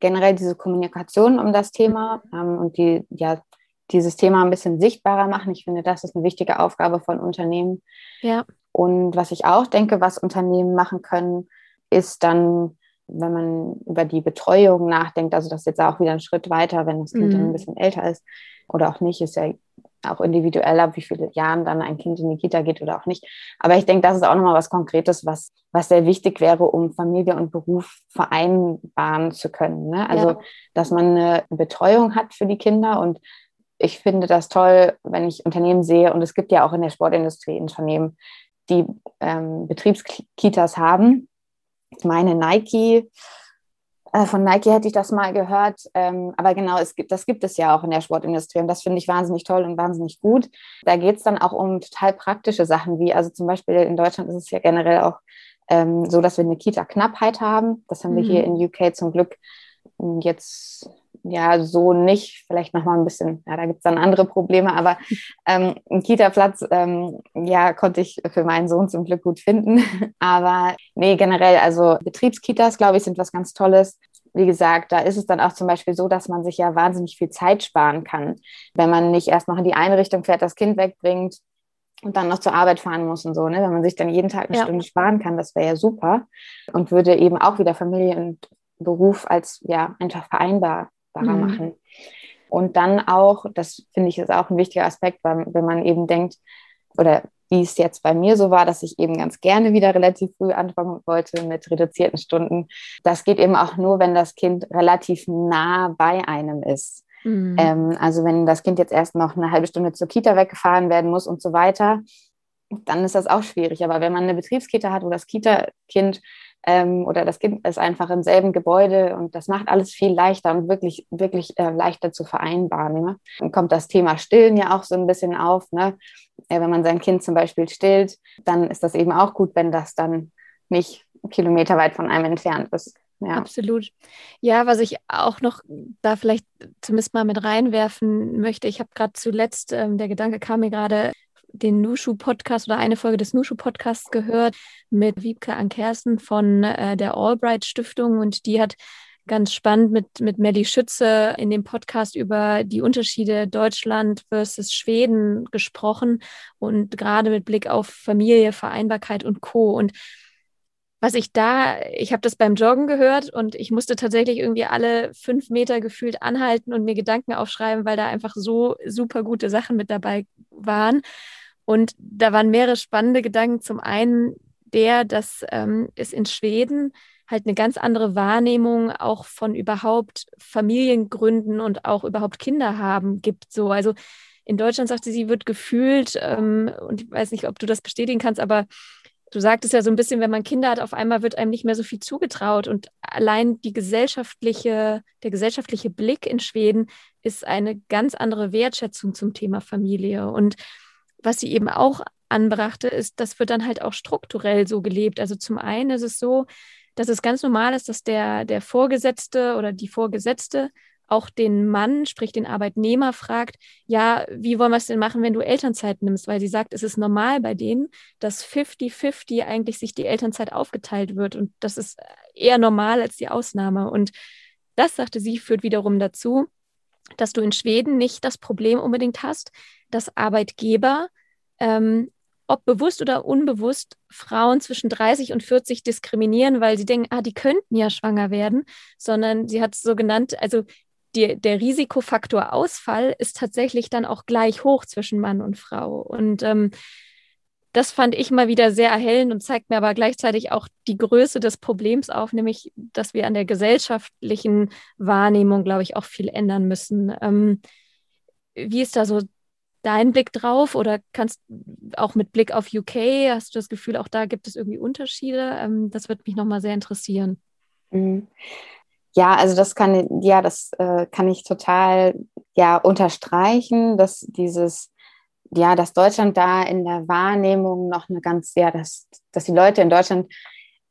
generell diese Kommunikation um das Thema ähm, und die ja dieses Thema ein bisschen sichtbarer machen. Ich finde, das ist eine wichtige Aufgabe von Unternehmen.
Ja.
Und was ich auch denke, was Unternehmen machen können, ist dann, wenn man über die Betreuung nachdenkt, also das ist jetzt auch wieder ein Schritt weiter, wenn das Kind mhm. dann ein bisschen älter ist oder auch nicht, ist ja auch individuell ab, wie viele Jahren dann ein Kind in die Kita geht oder auch nicht. Aber ich denke, das ist auch nochmal was Konkretes, was, was sehr wichtig wäre, um Familie und Beruf vereinbaren zu können. Ne? Also, ja. dass man eine Betreuung hat für die Kinder und ich finde das toll, wenn ich Unternehmen sehe, und es gibt ja auch in der Sportindustrie Unternehmen, die ähm, Betriebskitas haben. Ich meine, Nike, von Nike hätte ich das mal gehört, ähm, aber genau, es gibt, das gibt es ja auch in der Sportindustrie und das finde ich wahnsinnig toll und wahnsinnig gut. Da geht es dann auch um total praktische Sachen, wie, also zum Beispiel in Deutschland ist es ja generell auch ähm, so, dass wir eine Kita-Knappheit haben. Das haben mhm. wir hier in UK zum Glück jetzt ja so nicht, vielleicht nochmal ein bisschen, ja, da gibt es dann andere Probleme, aber ähm, einen Kita-Platz, ähm, ja, konnte ich für meinen Sohn zum Glück gut finden. *laughs* Aber nee, generell, also Betriebskitas, glaube ich, sind was ganz Tolles. wie gesagt, da ist es dann auch zum Beispiel so, dass man sich ja wahnsinnig viel Zeit sparen kann, wenn man nicht erst noch in die eine Richtung fährt, das Kind wegbringt und dann noch zur Arbeit fahren muss und so, ne? Wenn man sich dann jeden Tag eine ja. Stunde sparen kann, das wäre ja super und würde eben auch wieder Familie und Beruf als ja einfach vereinbarbarer mhm. machen. Und dann auch, das finde ich ist auch ein wichtiger Aspekt, weil, wenn man eben denkt, oder wie es jetzt bei mir so war, dass ich eben ganz gerne wieder relativ früh anfangen wollte mit reduzierten Stunden. Das geht eben auch nur, wenn das Kind relativ nah bei einem ist. Mhm. Ähm, also wenn das Kind jetzt erst noch eine halbe Stunde zur Kita weggefahren werden muss und so weiter, dann ist das auch schwierig. Aber wenn man eine Betriebskita hat, wo das Kita-Kind ähm, oder das Kind ist einfach im selben Gebäude und das macht alles viel leichter und wirklich, wirklich äh, leichter zu vereinbaren. Ne? Dann kommt das Thema Stillen ja auch so ein bisschen auf. Ne? Äh, wenn man sein Kind zum Beispiel stillt, dann ist das eben auch gut, wenn das dann nicht kilometerweit von einem entfernt ist.
Ja. Absolut. Ja, was ich auch noch da vielleicht zumindest mal mit reinwerfen möchte, ich habe gerade zuletzt, ähm, der Gedanke kam mir gerade, den Nushu-Podcast oder eine Folge des Nushu-Podcasts gehört mit Wiebke Ankersen von äh, der Albright Stiftung und die hat ganz spannend mit, mit Melly Schütze in dem Podcast über die Unterschiede Deutschland versus Schweden gesprochen und gerade mit Blick auf Familie, Vereinbarkeit und Co. Und was ich da, ich habe das beim Joggen gehört und ich musste tatsächlich irgendwie alle fünf Meter gefühlt anhalten und mir Gedanken aufschreiben, weil da einfach so super gute Sachen mit dabei waren. Und da waren mehrere spannende Gedanken. Zum einen der, dass ähm, es in Schweden halt eine ganz andere Wahrnehmung auch von überhaupt Familiengründen und auch überhaupt Kinder haben gibt. So, also in Deutschland sagte sie, wird gefühlt, ähm, und ich weiß nicht, ob du das bestätigen kannst, aber du sagtest ja so ein bisschen, wenn man Kinder hat, auf einmal wird einem nicht mehr so viel zugetraut. Und allein die gesellschaftliche, der gesellschaftliche Blick in Schweden ist eine ganz andere Wertschätzung zum Thema Familie. Und was sie eben auch anbrachte, ist, das wird dann halt auch strukturell so gelebt. Also zum einen ist es so, dass es ganz normal ist, dass der, der Vorgesetzte oder die Vorgesetzte auch den Mann, sprich den Arbeitnehmer, fragt, ja, wie wollen wir es denn machen, wenn du Elternzeit nimmst? Weil sie sagt, es ist normal bei denen, dass 50-50 eigentlich sich die Elternzeit aufgeteilt wird. Und das ist eher normal als die Ausnahme. Und das, sagte sie, führt wiederum dazu, dass du in Schweden nicht das Problem unbedingt hast, dass Arbeitgeber, ähm, ob bewusst oder unbewusst, Frauen zwischen 30 und 40 diskriminieren, weil sie denken, ah, die könnten ja schwanger werden, sondern sie hat es so genannt, also die, der Risikofaktor Ausfall ist tatsächlich dann auch gleich hoch zwischen Mann und Frau. Und ähm, das fand ich mal wieder sehr erhellend und zeigt mir aber gleichzeitig auch die Größe des Problems auf, nämlich, dass wir an der gesellschaftlichen Wahrnehmung, glaube ich, auch viel ändern müssen. Ähm, wie ist da so dein Blick drauf oder kannst auch mit Blick auf UK, hast du das Gefühl, auch da gibt es irgendwie Unterschiede? Ähm, das würde mich nochmal sehr interessieren.
Mhm. Ja, also das kann, ja, das äh, kann ich total ja unterstreichen, dass dieses ja, dass Deutschland da in der Wahrnehmung noch eine ganz, ja, dass, dass die Leute in Deutschland,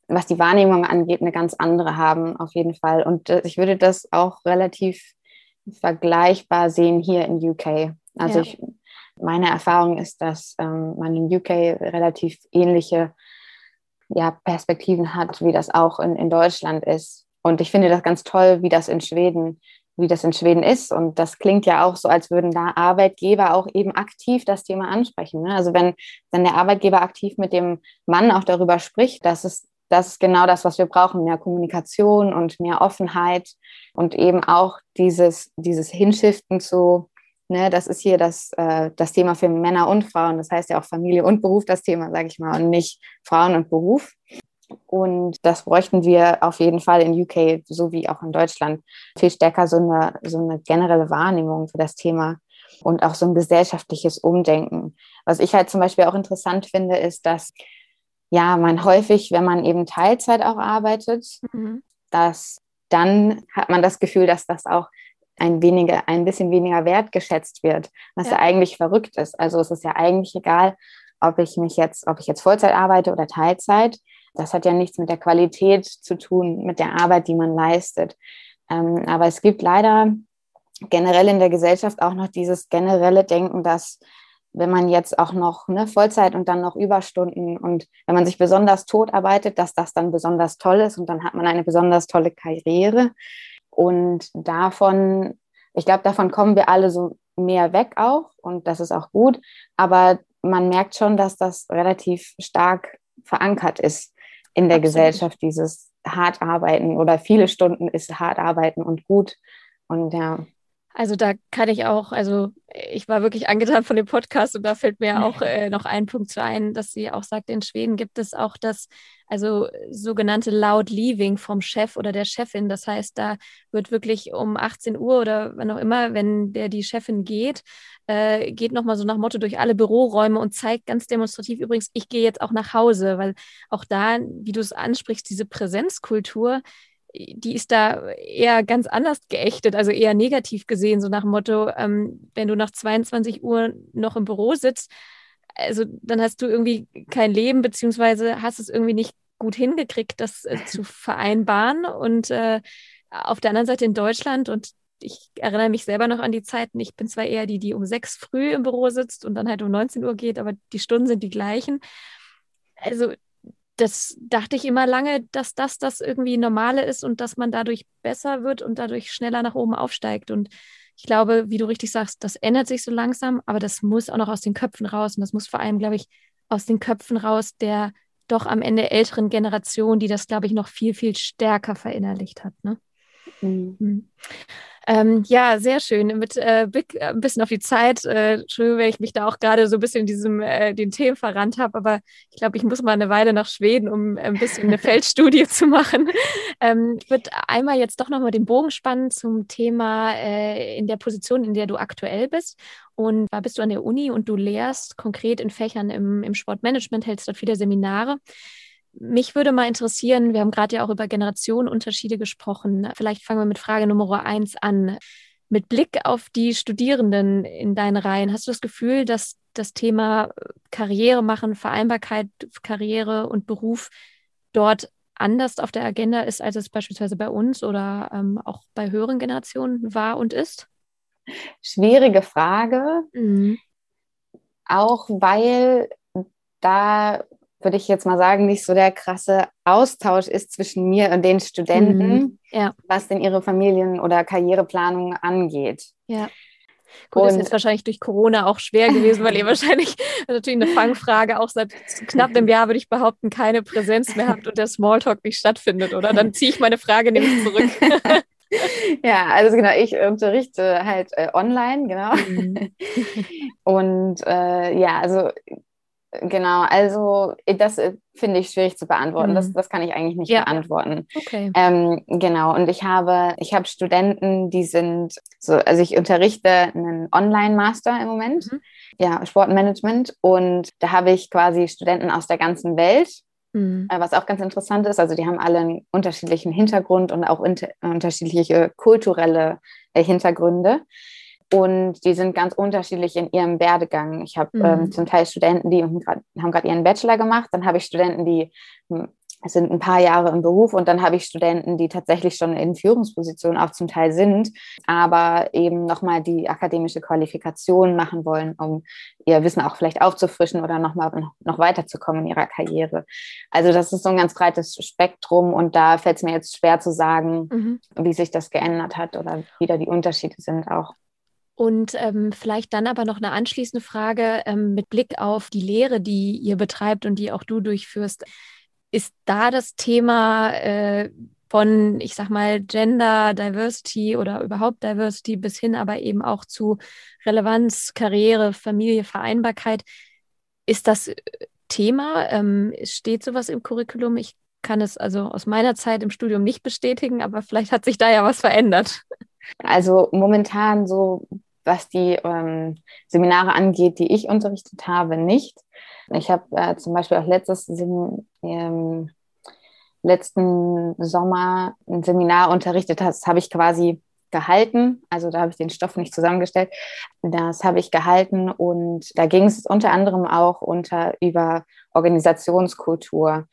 was die Wahrnehmung angeht, eine ganz andere haben, auf jeden Fall. Und äh, ich würde das auch relativ vergleichbar sehen hier in UK. Also ja. ich, meine Erfahrung ist, dass ähm, man in UK relativ ähnliche ja, Perspektiven hat, wie das auch in, in Deutschland ist. Und ich finde das ganz toll, wie das in Schweden wie das in Schweden ist. Und das klingt ja auch so, als würden da Arbeitgeber auch eben aktiv das Thema ansprechen. Ne? Also wenn dann der Arbeitgeber aktiv mit dem Mann auch darüber spricht, das ist, das ist genau das, was wir brauchen, mehr Kommunikation und mehr Offenheit und eben auch dieses, dieses Hinschiften zu, ne, das ist hier das, äh, das Thema für Männer und Frauen. Das heißt ja auch Familie und Beruf das Thema, sage ich mal, und nicht Frauen und Beruf. Und das bräuchten wir auf jeden Fall in UK, so wie auch in Deutschland, viel stärker so eine, so eine generelle Wahrnehmung für das Thema und auch so ein gesellschaftliches Umdenken. Was ich halt zum Beispiel auch interessant finde, ist, dass ja, man häufig, wenn man eben Teilzeit auch arbeitet, mhm. dass dann hat man das Gefühl, dass das auch ein, weniger, ein bisschen weniger wertgeschätzt wird, was ja. ja eigentlich verrückt ist. Also es ist ja eigentlich egal, ob ich mich jetzt, ob ich jetzt Vollzeit arbeite oder Teilzeit. Das hat ja nichts mit der Qualität zu tun, mit der Arbeit, die man leistet. Ähm, aber es gibt leider generell in der Gesellschaft auch noch dieses generelle Denken, dass wenn man jetzt auch noch ne, Vollzeit und dann noch Überstunden und wenn man sich besonders tot arbeitet, dass das dann besonders toll ist und dann hat man eine besonders tolle Karriere. Und davon, ich glaube, davon kommen wir alle so mehr weg auch und das ist auch gut. Aber man merkt schon, dass das relativ stark verankert ist in der Absolut. Gesellschaft, dieses hart arbeiten oder viele Stunden ist hart arbeiten und gut. Und ja.
Also da kann ich auch, also ich war wirklich angetan von dem Podcast und da fällt mir auch äh, noch ein Punkt zu ein, dass sie auch sagt, in Schweden gibt es auch das, also sogenannte Loud Leaving vom Chef oder der Chefin. Das heißt, da wird wirklich um 18 Uhr oder wann auch immer, wenn der die Chefin geht, äh, geht nochmal so nach Motto durch alle Büroräume und zeigt ganz demonstrativ übrigens, ich gehe jetzt auch nach Hause, weil auch da, wie du es ansprichst, diese Präsenzkultur, die ist da eher ganz anders geächtet, also eher negativ gesehen, so nach dem Motto, ähm, wenn du nach 22 Uhr noch im Büro sitzt, also dann hast du irgendwie kein Leben, beziehungsweise hast es irgendwie nicht gut hingekriegt, das äh, *laughs* zu vereinbaren. Und äh, auf der anderen Seite in Deutschland, und ich erinnere mich selber noch an die Zeiten, ich bin zwar eher die, die um sechs früh im Büro sitzt und dann halt um 19 Uhr geht, aber die Stunden sind die gleichen. Also das dachte ich immer lange, dass das das irgendwie normale ist und dass man dadurch besser wird und dadurch schneller nach oben aufsteigt. Und ich glaube, wie du richtig sagst, das ändert sich so langsam, aber das muss auch noch aus den Köpfen raus. Und das muss vor allem, glaube ich, aus den Köpfen raus der doch am Ende älteren Generation, die das, glaube ich, noch viel, viel stärker verinnerlicht hat. Ne? Mhm. Mhm. Ähm, ja, sehr schön. Mit äh, Blick äh, ein bisschen auf die Zeit. Äh, Entschuldigung, wenn ich mich da auch gerade so ein bisschen in diesem, äh, den Themen verrannt habe, aber ich glaube, ich muss mal eine Weile nach Schweden, um ein bisschen eine *laughs* Feldstudie zu machen. Ähm, ich würde einmal jetzt doch nochmal den Bogen spannen zum Thema äh, in der Position, in der du aktuell bist. Und da bist du an der Uni und du lehrst konkret in Fächern im, im Sportmanagement, hältst dort viele Seminare. Mich würde mal interessieren, wir haben gerade ja auch über Generationenunterschiede gesprochen. Vielleicht fangen wir mit Frage Nummer eins an. Mit Blick auf die Studierenden in deinen Reihen, hast du das Gefühl, dass das Thema Karriere machen, Vereinbarkeit, Karriere und Beruf dort anders auf der Agenda ist, als es beispielsweise bei uns oder ähm, auch bei höheren Generationen war und ist?
Schwierige Frage. Mhm. Auch weil da würde ich jetzt mal sagen, nicht so der krasse Austausch ist zwischen mir und den Studenten, mhm. ja. was denn ihre Familien- oder Karriereplanung angeht.
Ja. Gut, und, ist jetzt wahrscheinlich durch Corona auch schwer gewesen, weil ihr *laughs* wahrscheinlich, natürlich eine Fangfrage, auch seit knapp einem Jahr, würde ich behaupten, keine Präsenz mehr habt und der Smalltalk nicht stattfindet, oder? Dann ziehe ich meine Frage nämlich zurück. *laughs*
ja, also genau, ich unterrichte halt äh, online, genau. Mhm. *laughs* Und äh, ja, also Genau, also äh, das äh, finde ich schwierig zu beantworten. Mhm. Das, das kann ich eigentlich nicht ja. beantworten. Okay. Ähm, genau, und ich habe, ich habe Studenten, die sind so, also ich unterrichte einen Online-Master im Moment, mhm. ja, Sportmanagement. Und da habe ich quasi Studenten aus der ganzen Welt, mhm. äh, was auch ganz interessant ist. Also die haben alle einen unterschiedlichen Hintergrund und auch inter unterschiedliche kulturelle äh, Hintergründe. Und die sind ganz unterschiedlich in ihrem Werdegang. Ich habe ähm, mhm. ähm, zum Teil Studenten, die haben gerade ihren Bachelor gemacht. Dann habe ich Studenten, die hm, sind ein paar Jahre im Beruf und dann habe ich Studenten, die tatsächlich schon in Führungspositionen auch zum Teil sind, aber eben nochmal die akademische Qualifikation machen wollen, um ihr Wissen auch vielleicht aufzufrischen oder nochmal noch weiterzukommen in ihrer Karriere. Also das ist so ein ganz breites Spektrum und da fällt es mir jetzt schwer zu sagen, mhm. wie sich das geändert hat oder wie da die Unterschiede sind auch.
Und ähm, vielleicht dann aber noch eine anschließende Frage ähm, mit Blick auf die Lehre, die ihr betreibt und die auch du durchführst. Ist da das Thema äh, von, ich sag mal, Gender Diversity oder überhaupt Diversity bis hin aber eben auch zu Relevanz, Karriere, Familie, Vereinbarkeit, ist das äh, Thema? Ähm, steht sowas im Curriculum? Ich kann es also aus meiner Zeit im Studium nicht bestätigen, aber vielleicht hat sich da ja was verändert.
Also momentan so was die ähm, Seminare angeht, die ich unterrichtet habe, nicht. Ich habe äh, zum Beispiel auch letztes ähm, letzten Sommer ein Seminar unterrichtet, das habe ich quasi gehalten. Also da habe ich den Stoff nicht zusammengestellt. Das habe ich gehalten und da ging es unter anderem auch unter über Organisationskultur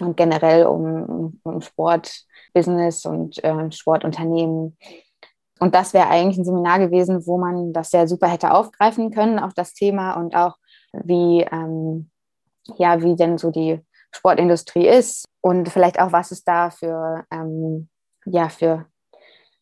und generell um, um Sportbusiness und äh, Sportunternehmen. Und das wäre eigentlich ein Seminar gewesen, wo man das ja super hätte aufgreifen können, auch das Thema und auch wie, ähm, ja, wie denn so die Sportindustrie ist und vielleicht auch, was es da für, ähm, ja, für,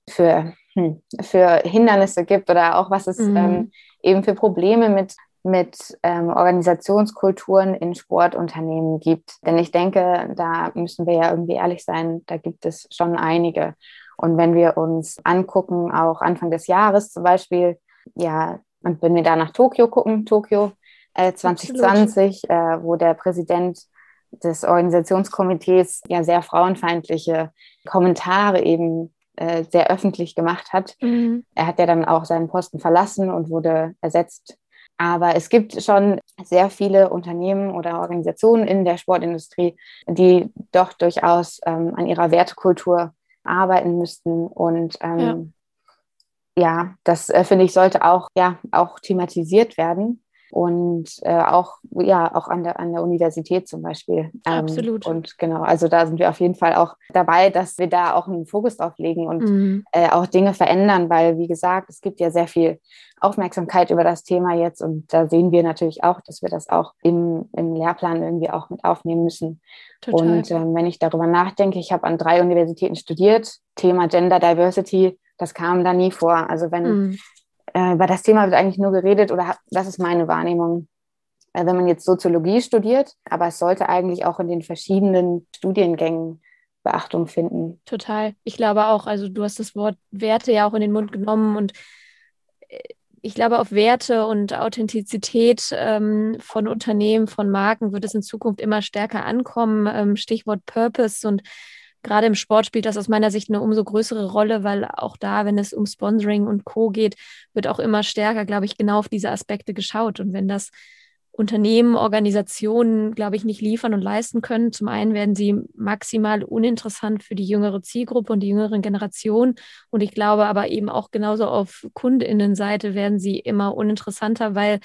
für, hm, für Hindernisse gibt oder auch was es mhm. ähm, eben für Probleme mit, mit ähm, Organisationskulturen in Sportunternehmen gibt. Denn ich denke, da müssen wir ja irgendwie ehrlich sein, da gibt es schon einige. Und wenn wir uns angucken, auch Anfang des Jahres zum Beispiel, ja, und wenn wir da nach Tokio gucken, Tokio äh, 2020, äh, wo der Präsident des Organisationskomitees ja sehr frauenfeindliche Kommentare eben äh, sehr öffentlich gemacht hat. Mhm. Er hat ja dann auch seinen Posten verlassen und wurde ersetzt. Aber es gibt schon sehr viele Unternehmen oder Organisationen in der Sportindustrie, die doch durchaus ähm, an ihrer Wertekultur arbeiten müssten. Und ähm, ja. ja. das äh, finde ich sollte auch, ja, auch thematisiert werden und äh, auch ja auch an der an der Universität zum Beispiel.
Ähm, Absolut.
Und genau, also da sind wir auf jeden Fall auch dabei, dass wir da auch einen Fokus drauf legen und mhm. äh, auch Dinge verändern, weil wie gesagt, es gibt ja sehr viel Aufmerksamkeit über das Thema jetzt und da sehen wir natürlich auch, dass wir das auch im, im Lehrplan irgendwie auch mit aufnehmen müssen. Total. Und ähm, wenn ich darüber nachdenke, ich habe an drei Universitäten studiert, Thema Gender Diversity, das kam da nie vor. Also wenn mhm äh, über das Thema wird eigentlich nur geredet oder das ist meine Wahrnehmung. Äh, wenn man jetzt Soziologie studiert, aber es sollte eigentlich auch in den verschiedenen Studiengängen Beachtung finden.
Total. Ich glaube auch, also du hast das Wort Werte ja auch in den Mund genommen und äh, ich glaube, auf Werte und Authentizität ähm, von Unternehmen, von Marken wird es in Zukunft immer stärker ankommen. Ähm, Stichwort Purpose und gerade im Sport spielt das aus meiner Sicht eine umso größere Rolle, weil auch da, wenn es um Sponsoring und Co geht, wird auch immer stärker, glaube ich, genau auf diese Aspekte geschaut. Und wenn das Unternehmen, Organisationen, glaube ich, nicht liefern und leisten können. Zum einen werden sie maximal uninteressant für die jüngere Zielgruppe und die jüngeren Generationen. Und ich glaube aber eben auch genauso auf Kundinnenseite werden sie immer uninteressanter, weil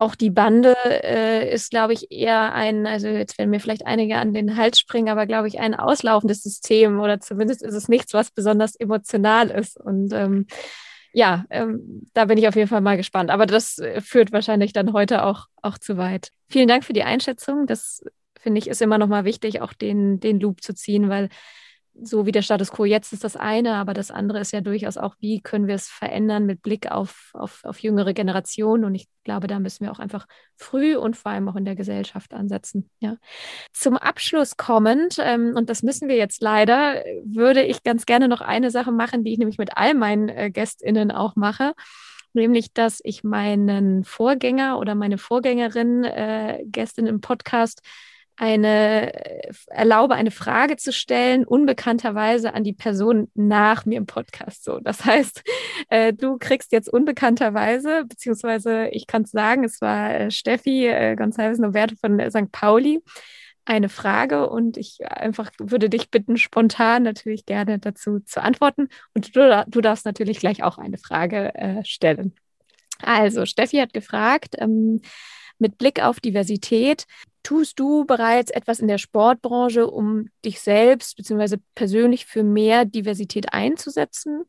auch die Bande äh, ist, glaube ich, eher ein, also jetzt werden mir vielleicht einige an den Hals springen, aber glaube ich, ein auslaufendes System oder zumindest ist es nichts, was besonders emotional ist. Und ähm, ja, ähm, da bin ich auf jeden Fall mal gespannt. Aber das äh, führt wahrscheinlich dann heute auch, auch zu weit. Vielen Dank für die Einschätzung. Das finde ich ist immer noch mal wichtig, auch den, den Loop zu ziehen, weil so wie der Status quo jetzt ist das eine, aber das andere ist ja durchaus auch, wie können wir es verändern mit Blick auf, auf, auf jüngere Generationen. Und ich glaube, da müssen wir auch einfach früh und vor allem auch in der Gesellschaft ansetzen. Ja. Zum Abschluss kommend, ähm, und das müssen wir jetzt leider, würde ich ganz gerne noch eine Sache machen, die ich nämlich mit all meinen äh, GästInnen auch mache nämlich dass ich meinen Vorgänger oder meine Vorgängerin, äh, Gästin im Podcast, eine, äh, erlaube, eine Frage zu stellen, unbekannterweise an die Person nach mir im Podcast. So, das heißt, äh, du kriegst jetzt unbekannterweise, beziehungsweise ich kann es sagen, es war äh, Steffi äh, González Noverto von St. Pauli, eine Frage und ich einfach würde dich bitten, spontan natürlich gerne dazu zu antworten. Und du, du darfst natürlich gleich auch eine Frage äh, stellen. Also, Steffi hat gefragt, ähm, mit Blick auf Diversität, tust du bereits etwas in der Sportbranche, um dich selbst bzw. persönlich für mehr Diversität einzusetzen?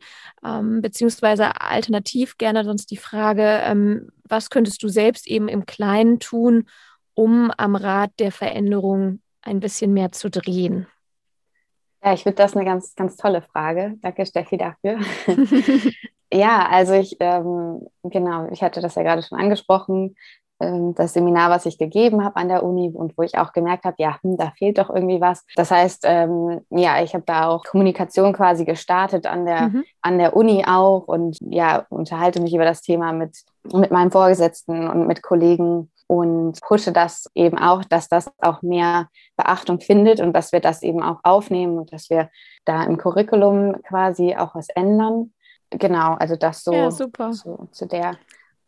Ähm, beziehungsweise alternativ gerne sonst die Frage, ähm, was könntest du selbst eben im Kleinen tun, um am Rad der Veränderung ein bisschen mehr zu drehen?
Ja, ich finde das eine ganz, ganz tolle Frage. Danke, Steffi, dafür. *laughs* ja, also ich, ähm, genau, ich hatte das ja gerade schon angesprochen. Ähm, das Seminar, was ich gegeben habe an der Uni und wo ich auch gemerkt habe, ja, hm, da fehlt doch irgendwie was. Das heißt, ähm, ja, ich habe da auch Kommunikation quasi gestartet an der, mhm. an der Uni auch und ja, unterhalte mich über das Thema mit, mit meinem Vorgesetzten und mit Kollegen und pushe das eben auch, dass das auch mehr Beachtung findet und dass wir das eben auch aufnehmen und dass wir da im Curriculum quasi auch was ändern. Genau, also das so,
ja,
so zu der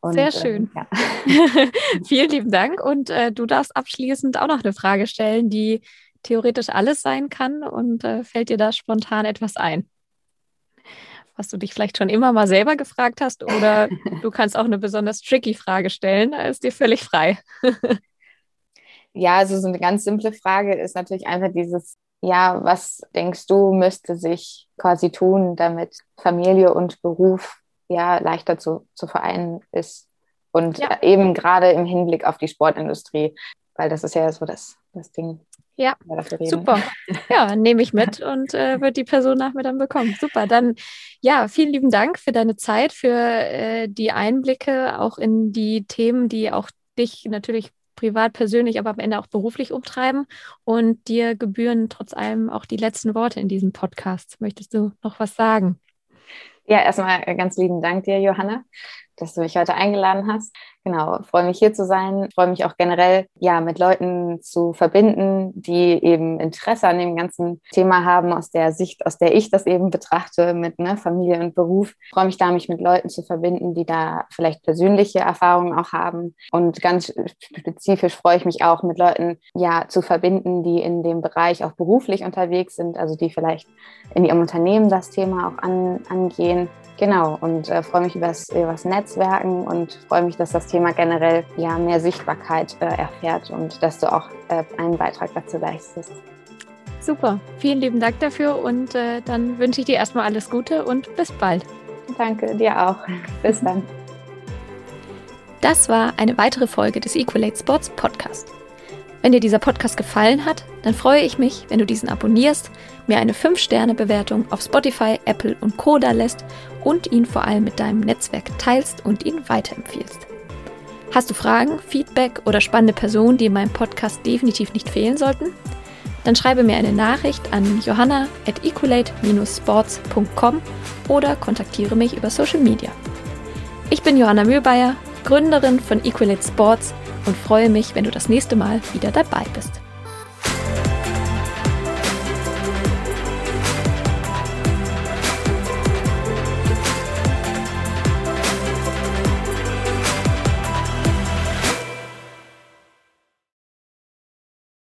und, Sehr schön. Ähm, ja. *laughs* Vielen lieben Dank. Und äh, du darfst abschließend auch noch eine Frage stellen, die theoretisch alles sein kann. Und äh, fällt dir da spontan etwas ein? Was du dich vielleicht schon immer mal selber gefragt hast oder *laughs* du kannst auch eine besonders tricky Frage stellen, ist dir völlig frei. *laughs*
ja, also so eine ganz simple Frage ist natürlich einfach dieses, ja, was denkst du, müsste sich quasi tun, damit Familie und Beruf ja leichter zu, zu vereinen ist? Und ja. eben gerade im Hinblick auf die Sportindustrie, weil das ist ja so das, das Ding.
Ja, super. Ja, nehme ich mit *laughs* und äh, wird die Person nach mir dann bekommen. Super. Dann ja, vielen lieben Dank für deine Zeit, für äh, die Einblicke auch in die Themen, die auch dich natürlich privat, persönlich, aber am Ende auch beruflich umtreiben. Und dir gebühren trotz allem auch die letzten Worte in diesem Podcast. Möchtest du noch was sagen?
Ja, erstmal ganz lieben Dank dir, Johanna dass du mich heute eingeladen hast. Genau, freue mich hier zu sein. Freue mich auch generell, ja, mit Leuten zu verbinden, die eben Interesse an dem ganzen Thema haben, aus der Sicht, aus der ich das eben betrachte, mit ne, Familie und Beruf. Freue mich da, mich mit Leuten zu verbinden, die da vielleicht persönliche Erfahrungen auch haben. Und ganz spezifisch freue ich mich auch, mit Leuten, ja, zu verbinden, die in dem Bereich auch beruflich unterwegs sind, also die vielleicht in ihrem Unternehmen das Thema auch an, angehen Genau, und äh, freue mich über das Netzwerken und freue mich, dass das Thema generell ja mehr Sichtbarkeit äh, erfährt und dass du auch äh, einen Beitrag dazu leistest.
Super, vielen lieben Dank dafür und äh, dann wünsche ich dir erstmal alles Gute und bis bald.
Danke, dir auch. Bis dann.
Das war eine weitere Folge des Equalate Sports Podcast. Wenn dir dieser Podcast gefallen hat, dann freue ich mich, wenn du diesen abonnierst, mir eine 5-Sterne-Bewertung auf Spotify, Apple und Co. da lässt und ihn vor allem mit deinem Netzwerk teilst und ihn weiterempfiehlst. Hast du Fragen, Feedback oder spannende Personen, die in meinem Podcast definitiv nicht fehlen sollten? Dann schreibe mir eine Nachricht an johanna at equalate-sports.com oder kontaktiere mich über Social Media. Ich bin Johanna Mühlbayer, Gründerin von Equalate Sports und freue mich, wenn du das nächste Mal wieder dabei bist.